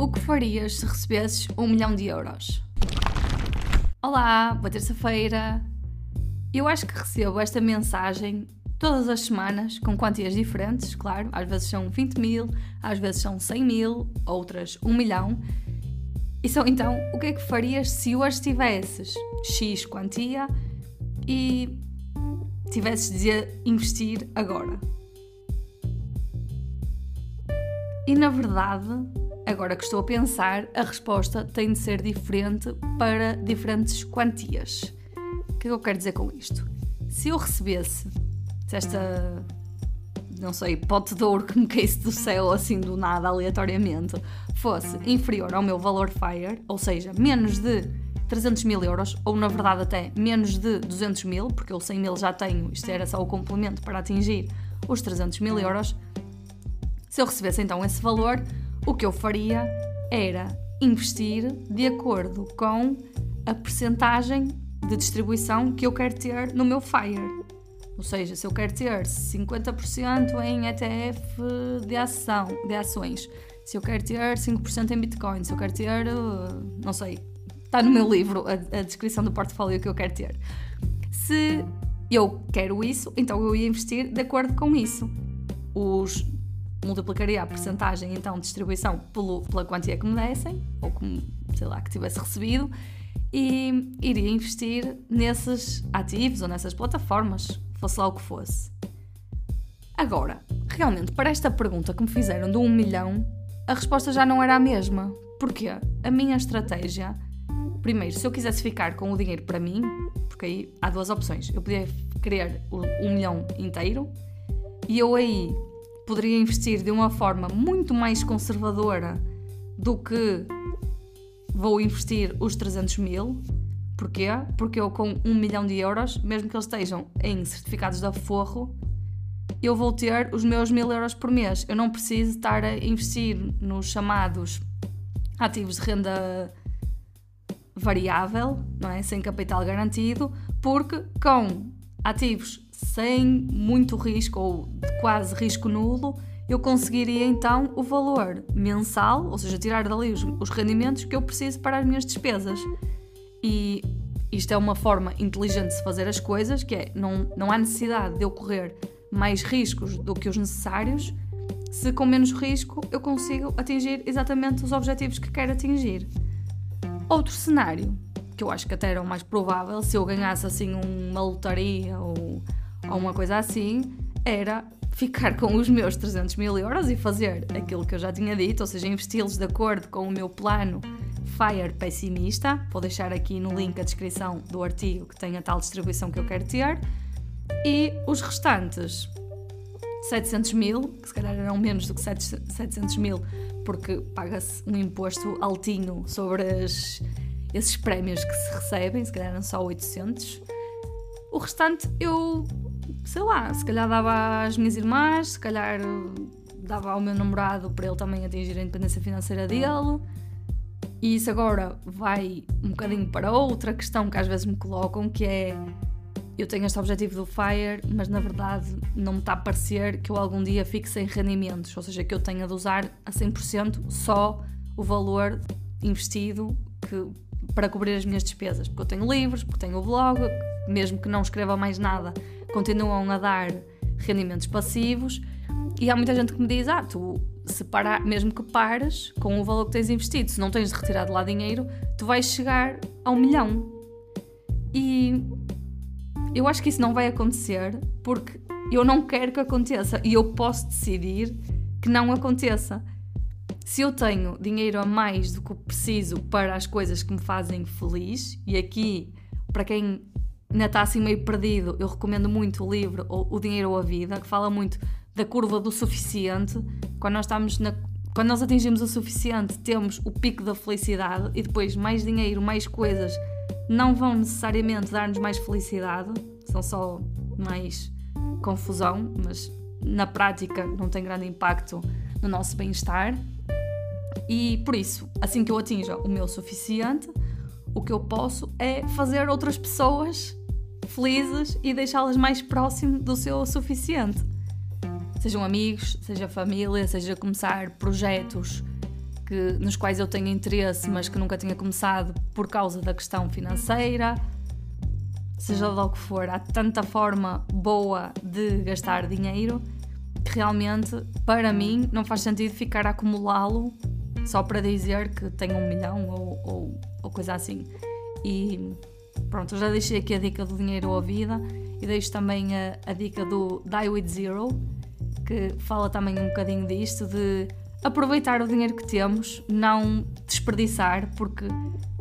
O que farias se recebesses um milhão de euros? Olá, boa terça-feira. Eu acho que recebo esta mensagem todas as semanas, com quantias diferentes, claro. Às vezes são 20 mil, às vezes são 100 mil, outras 1 milhão. E são então, o que é que farias se hoje tivesses X quantia e tivesses de investir agora? E na verdade, agora que estou a pensar, a resposta tem de ser diferente para diferentes quantias. O que é que eu quero dizer com isto? Se eu recebesse se esta, não sei, pote de ouro que me caísse do céu assim do nada, aleatoriamente, fosse inferior ao meu valor FIRE, ou seja, menos de 300 mil euros, ou na verdade até menos de 200 mil, porque eu 100 mil já tenho, isto era só o complemento para atingir os 300 mil euros. Se eu recebesse então esse valor, o que eu faria era investir de acordo com a percentagem de distribuição que eu quero ter no meu FIRE. Ou seja, se eu quero ter 50% em ETF de ação, de ações, se eu quero ter 5% em Bitcoin, se eu quero ter, uh, não sei, está no meu livro a, a descrição do portfólio que eu quero ter. Se eu quero isso, então eu ia investir de acordo com isso. Os multiplicaria a porcentagem então de distribuição pelo, pela quantia que me dessem, ou como, sei lá, que tivesse recebido, e iria investir nesses ativos ou nessas plataformas fosse lá o que fosse. Agora, realmente, para esta pergunta que me fizeram de um milhão, a resposta já não era a mesma. Porquê? A minha estratégia. Primeiro, se eu quisesse ficar com o dinheiro para mim, porque aí há duas opções. Eu podia querer um milhão inteiro e eu aí poderia investir de uma forma muito mais conservadora do que vou investir os 300 mil Porquê? Porque eu com um milhão de euros, mesmo que eles estejam em certificados de aforro, eu vou ter os meus mil euros por mês. Eu não preciso estar a investir nos chamados ativos de renda variável, não é? sem capital garantido, porque com ativos sem muito risco ou quase risco nulo, eu conseguiria então o valor mensal, ou seja, tirar dali os, os rendimentos que eu preciso para as minhas despesas. E isto é uma forma inteligente de se fazer as coisas, que é não, não há necessidade de eu correr mais riscos do que os necessários, se com menos risco eu consigo atingir exatamente os objetivos que quero atingir. Outro cenário, que eu acho que até era o mais provável, se eu ganhasse assim uma lotaria ou, ou uma coisa assim, era ficar com os meus 300 mil euros e fazer aquilo que eu já tinha dito, ou seja, investi-los de acordo com o meu plano FIRE pessimista. Vou deixar aqui no link a descrição do artigo que tem a tal distribuição que eu quero ter. E os restantes 700 mil, que se calhar eram menos do que 700 mil, porque paga-se um imposto altinho sobre as, esses prémios que se recebem, se calhar eram só 800. O restante eu, sei lá, se calhar dava às minhas irmãs, se calhar dava ao meu namorado para ele também atingir a independência financeira dele. E isso agora vai um bocadinho para outra questão que às vezes me colocam, que é eu tenho este objetivo do FIRE, mas na verdade não me está a parecer que eu algum dia fique sem rendimentos, ou seja, que eu tenha de usar a 100% só o valor investido que, para cobrir as minhas despesas, porque eu tenho livros, porque tenho o blog, mesmo que não escreva mais nada, continuam a dar rendimentos passivos. E há muita gente que me diz: Ah, tu se parar, mesmo que pares com o valor que tens investido, se não tens de retirar de lá dinheiro, tu vais chegar a um milhão. E eu acho que isso não vai acontecer porque eu não quero que aconteça e eu posso decidir que não aconteça. Se eu tenho dinheiro a mais do que preciso para as coisas que me fazem feliz, e aqui, para quem ainda está assim meio perdido, eu recomendo muito o livro O Dinheiro ou a Vida, que fala muito da curva do suficiente. Quando nós estamos na quando nós atingimos o suficiente, temos o pico da felicidade e depois mais dinheiro, mais coisas não vão necessariamente dar-nos mais felicidade, são só mais confusão, mas na prática não tem grande impacto no nosso bem-estar. E por isso, assim que eu atinja o meu suficiente, o que eu posso é fazer outras pessoas felizes e deixá-las mais próximo do seu suficiente sejam amigos, seja família, seja começar projetos que, nos quais eu tenho interesse, mas que nunca tinha começado por causa da questão financeira. Seja lá o que for, há tanta forma boa de gastar dinheiro que realmente, para mim, não faz sentido ficar a acumulá-lo só para dizer que tenho um milhão ou, ou, ou coisa assim. E pronto, já deixei aqui a dica do dinheiro à vida e deixo também a, a dica do Die With Zero, que fala também um bocadinho disto, de aproveitar o dinheiro que temos, não desperdiçar, porque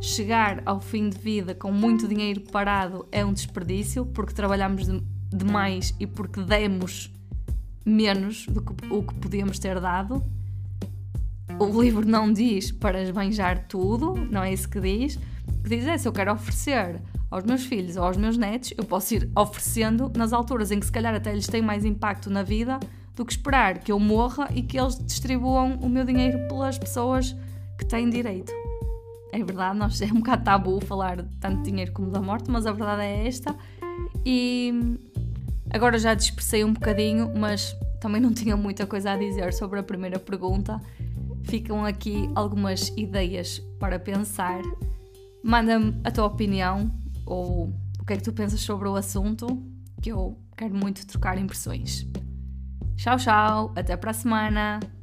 chegar ao fim de vida com muito dinheiro parado é um desperdício, porque trabalhamos demais e porque demos menos do que o que podíamos ter dado. O livro não diz para esbanjar tudo, não é isso que diz. O que diz é se eu quero oferecer aos meus filhos ou aos meus netos, eu posso ir oferecendo nas alturas em que se calhar até lhes tem mais impacto na vida do que esperar que eu morra e que eles distribuam o meu dinheiro pelas pessoas que têm direito. É verdade, nós, é um bocado tabu falar de tanto dinheiro como da morte, mas a verdade é esta. E agora já dispersei um bocadinho, mas também não tinha muita coisa a dizer sobre a primeira pergunta. Ficam aqui algumas ideias para pensar. Manda-me a tua opinião ou o que é que tu pensas sobre o assunto, que eu quero muito trocar impressões. Tchau, tchau, até para a semana!